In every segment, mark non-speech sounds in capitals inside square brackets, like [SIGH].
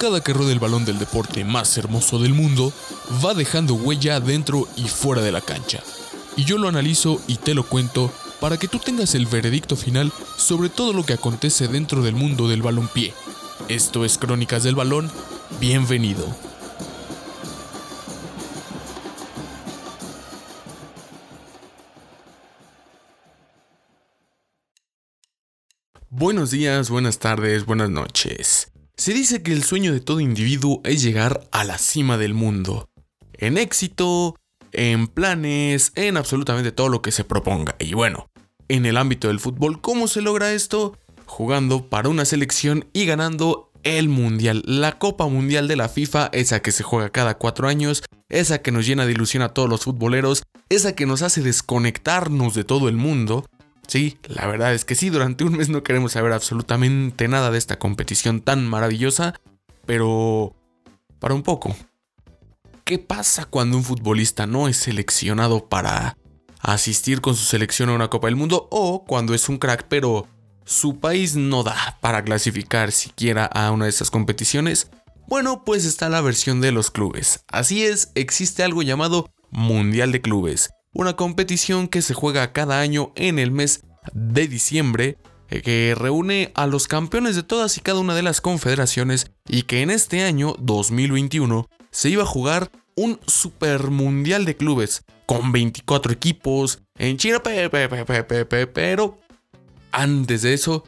cada que rueda el balón del deporte más hermoso del mundo, va dejando huella dentro y fuera de la cancha. Y yo lo analizo y te lo cuento para que tú tengas el veredicto final sobre todo lo que acontece dentro del mundo del balonpié. Esto es Crónicas del Balón, bienvenido. Buenos días, buenas tardes, buenas noches. Se dice que el sueño de todo individuo es llegar a la cima del mundo. En éxito, en planes, en absolutamente todo lo que se proponga. Y bueno, en el ámbito del fútbol, ¿cómo se logra esto? Jugando para una selección y ganando el Mundial, la Copa Mundial de la FIFA, esa que se juega cada cuatro años, esa que nos llena de ilusión a todos los futboleros, esa que nos hace desconectarnos de todo el mundo, Sí, la verdad es que sí, durante un mes no queremos saber absolutamente nada de esta competición tan maravillosa, pero... para un poco. ¿Qué pasa cuando un futbolista no es seleccionado para asistir con su selección a una Copa del Mundo o cuando es un crack pero su país no da para clasificar siquiera a una de esas competiciones? Bueno, pues está la versión de los clubes. Así es, existe algo llamado Mundial de Clubes una competición que se juega cada año en el mes de diciembre, eh, que reúne a los campeones de todas y cada una de las confederaciones y que en este año 2021 se iba a jugar un super mundial de clubes con 24 equipos en China, pero antes de eso,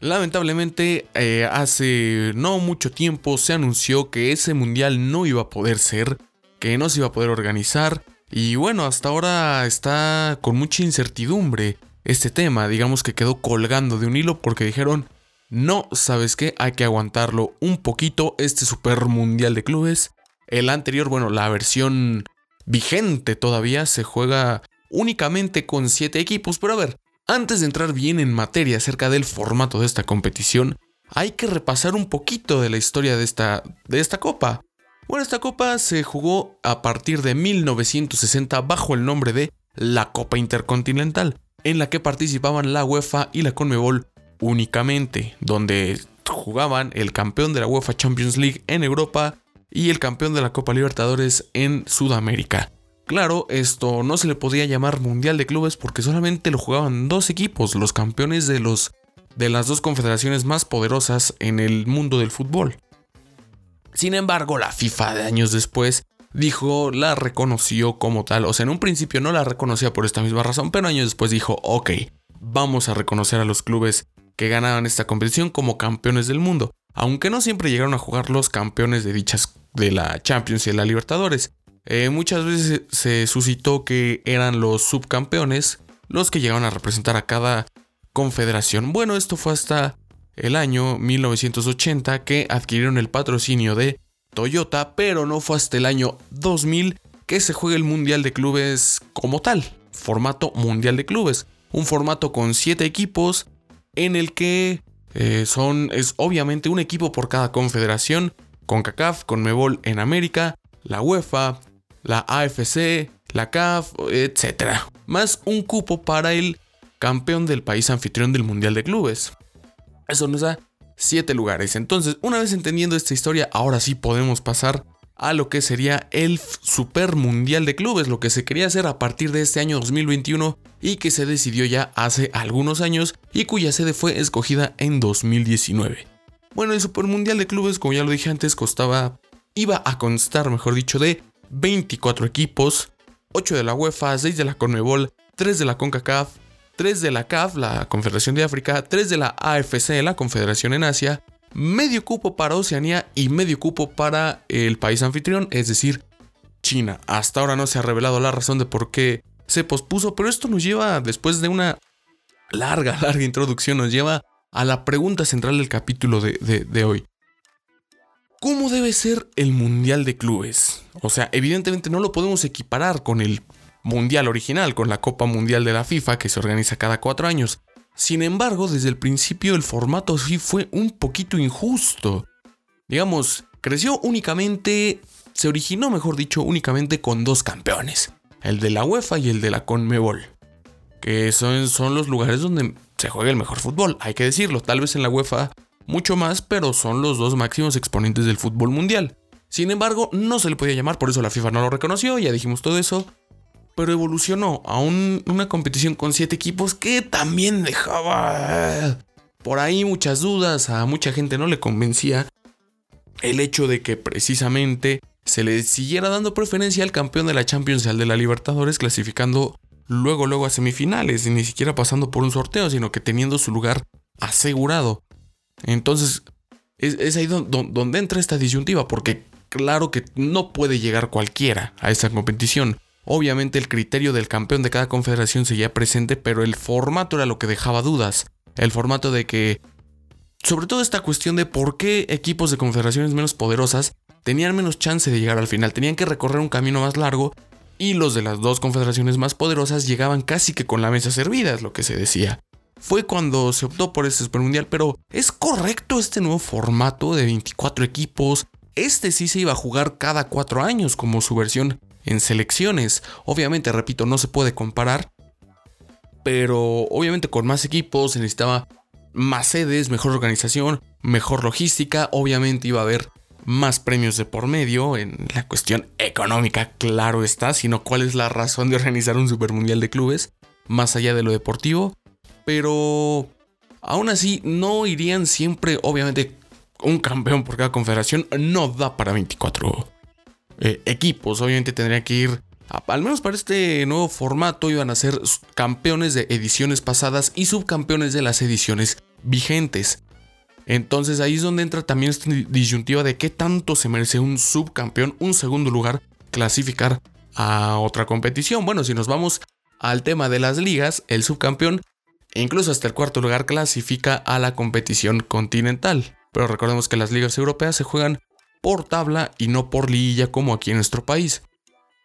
lamentablemente eh, hace no mucho tiempo se anunció que ese mundial no iba a poder ser, que no se iba a poder organizar y bueno, hasta ahora está con mucha incertidumbre este tema. Digamos que quedó colgando de un hilo porque dijeron, no, ¿sabes qué? Hay que aguantarlo un poquito este Super Mundial de Clubes. El anterior, bueno, la versión vigente todavía se juega únicamente con 7 equipos. Pero a ver, antes de entrar bien en materia acerca del formato de esta competición, hay que repasar un poquito de la historia de esta, de esta copa. Bueno, esta copa se jugó a partir de 1960 bajo el nombre de la Copa Intercontinental, en la que participaban la UEFA y la CONMEBOL únicamente, donde jugaban el campeón de la UEFA Champions League en Europa y el campeón de la Copa Libertadores en Sudamérica. Claro, esto no se le podía llamar Mundial de Clubes porque solamente lo jugaban dos equipos, los campeones de los de las dos confederaciones más poderosas en el mundo del fútbol. Sin embargo, la FIFA de años después dijo, la reconoció como tal. O sea, en un principio no la reconocía por esta misma razón, pero años después dijo, ok, vamos a reconocer a los clubes que ganaban esta competición como campeones del mundo. Aunque no siempre llegaron a jugar los campeones de dichas de la Champions y de la Libertadores. Eh, muchas veces se suscitó que eran los subcampeones los que llegaban a representar a cada confederación. Bueno, esto fue hasta el año 1980 que adquirieron el patrocinio de Toyota, pero no fue hasta el año 2000 que se juega el Mundial de Clubes como tal, formato Mundial de Clubes, un formato con 7 equipos en el que eh, son, es obviamente un equipo por cada confederación, con CACAF, con Mebol en América, la UEFA, la AFC, la CAF, etc. Más un cupo para el campeón del país anfitrión del Mundial de Clubes. Eso nos da 7 lugares. Entonces, una vez entendiendo esta historia, ahora sí podemos pasar a lo que sería el Super Mundial de Clubes, lo que se quería hacer a partir de este año 2021 y que se decidió ya hace algunos años y cuya sede fue escogida en 2019. Bueno, el Super Mundial de Clubes, como ya lo dije antes, costaba, iba a constar, mejor dicho, de 24 equipos, 8 de la UEFA, 6 de la CONMEBOL, 3 de la CONCACAF, 3 de la CAF, la Confederación de África, 3 de la AFC, la Confederación en Asia, medio cupo para Oceanía y medio cupo para el país anfitrión, es decir, China. Hasta ahora no se ha revelado la razón de por qué se pospuso, pero esto nos lleva, después de una larga, [LAUGHS] larga introducción, nos lleva a la pregunta central del capítulo de, de hoy. ¿Cómo debe ser el Mundial de Clubes? O sea, evidentemente no lo podemos equiparar con el mundial original, con la Copa Mundial de la FIFA que se organiza cada cuatro años. Sin embargo, desde el principio el formato sí fue un poquito injusto. Digamos, creció únicamente, se originó, mejor dicho, únicamente con dos campeones, el de la UEFA y el de la CONMEBOL, que son, son los lugares donde se juega el mejor fútbol, hay que decirlo, tal vez en la UEFA mucho más, pero son los dos máximos exponentes del fútbol mundial. Sin embargo, no se le podía llamar, por eso la FIFA no lo reconoció, ya dijimos todo eso. Pero evolucionó a una competición con siete equipos que también dejaba eh, por ahí muchas dudas, a mucha gente no le convencía el hecho de que precisamente se le siguiera dando preferencia al campeón de la Champions y al de la Libertadores, clasificando luego luego a semifinales, y ni siquiera pasando por un sorteo, sino que teniendo su lugar asegurado. Entonces, es, ahí donde, entra esta disyuntiva, porque claro que no puede llegar cualquiera a esta competición. Obviamente el criterio del campeón de cada confederación seguía presente, pero el formato era lo que dejaba dudas. El formato de que, sobre todo esta cuestión de por qué equipos de confederaciones menos poderosas tenían menos chance de llegar al final, tenían que recorrer un camino más largo y los de las dos confederaciones más poderosas llegaban casi que con la mesa servida, es lo que se decía. Fue cuando se optó por este Super Mundial, pero ¿es correcto este nuevo formato de 24 equipos? Este sí se iba a jugar cada cuatro años como su versión en selecciones. Obviamente, repito, no se puede comparar, pero obviamente con más equipos se necesitaba más sedes, mejor organización, mejor logística, obviamente iba a haber más premios de por medio en la cuestión económica, claro está, sino cuál es la razón de organizar un Super Mundial de clubes, más allá de lo deportivo, pero aún así no irían siempre, obviamente, un campeón por cada confederación, no da para 24 eh, equipos, obviamente tendría que ir, al menos para este nuevo formato, iban a ser campeones de ediciones pasadas y subcampeones de las ediciones vigentes. Entonces ahí es donde entra también esta disyuntiva de qué tanto se merece un subcampeón, un segundo lugar, clasificar a otra competición. Bueno, si nos vamos al tema de las ligas, el subcampeón incluso hasta el cuarto lugar clasifica a la competición continental. Pero recordemos que las ligas europeas se juegan por tabla y no por liguilla como aquí en nuestro país.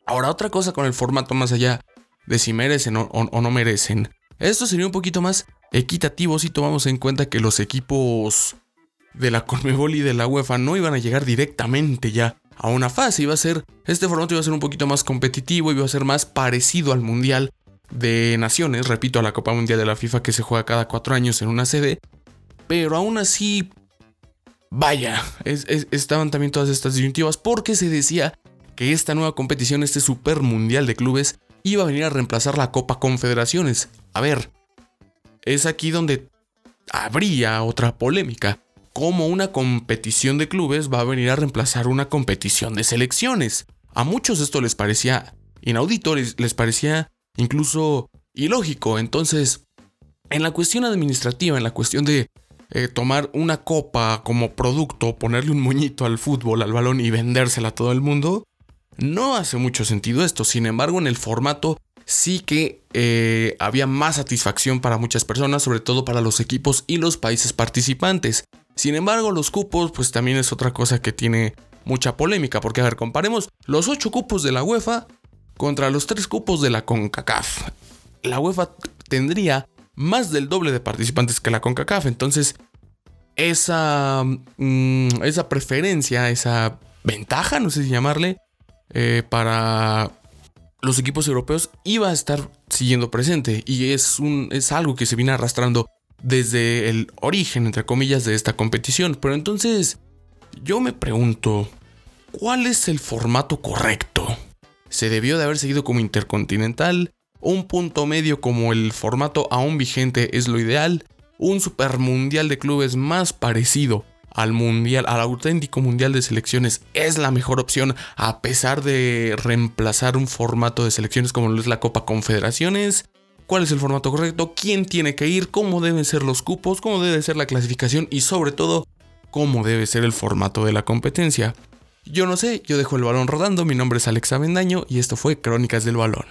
Ahora otra cosa con el formato más allá de si merecen o, no merecen. Esto sería un poquito más equitativo si tomamos en cuenta que los equipos de la Conmebol y de la UEFA no iban a llegar directamente ya a una fase, iba a ser este formato iba a ser un poquito más competitivo, iba a ser más parecido al Mundial de Naciones, repito, a la Copa Mundial de la FIFA que se juega cada cuatro años en una sede, pero aún así, vaya, estaban también todas estas disyuntivas porque se decía que esta nueva competición, este Super Mundial de Clubes, iba a venir a reemplazar la Copa Confederaciones. A ver, es aquí donde habría otra polémica. ¿Cómo una competición de clubes va a venir a reemplazar una competición de selecciones? A muchos esto les parecía inaudito, les, parecía incluso ilógico. Entonces, en la cuestión administrativa, en la cuestión de eh, tomar una copa como producto, ponerle un muñito al fútbol, al balón y vendérsela a todo el mundo, no hace mucho sentido esto. Sin embargo, en el formato sí que eh, había más satisfacción para muchas personas, sobre todo para los equipos y los países participantes. Sin embargo, los cupos, pues también es otra cosa que tiene mucha polémica, porque a ver, comparemos los 8 cupos de la UEFA contra los 3 cupos de la CONCACAF. La UEFA tendría más del doble de participantes que la CONCACAF, entonces esa, mm, esa preferencia, esa ventaja, no sé si llamarle, eh, para los equipos europeos iba a estar siguiendo presente y es, un, es algo que se viene arrastrando desde el origen, entre comillas, de esta competición. Pero entonces, yo me pregunto, ¿cuál es el formato correcto? ¿Se debió de haber seguido como intercontinental? ¿Un punto medio como el formato aún vigente es lo ideal? ¿Un supermundial de clubes más parecido al mundial, al auténtico mundial de selecciones es la mejor opción a pesar de reemplazar un formato de selecciones como lo es la Copa Confederaciones. ¿Cuál es el formato correcto? ¿Quién tiene que ir? ¿Cómo deben ser los cupos? ¿Cómo debe ser la clasificación? Y sobre todo, ¿cómo debe ser el formato de la competencia? Yo no sé, yo dejo el balón rodando, mi nombre es Alex Avendaño y esto fue Crónicas del Balón.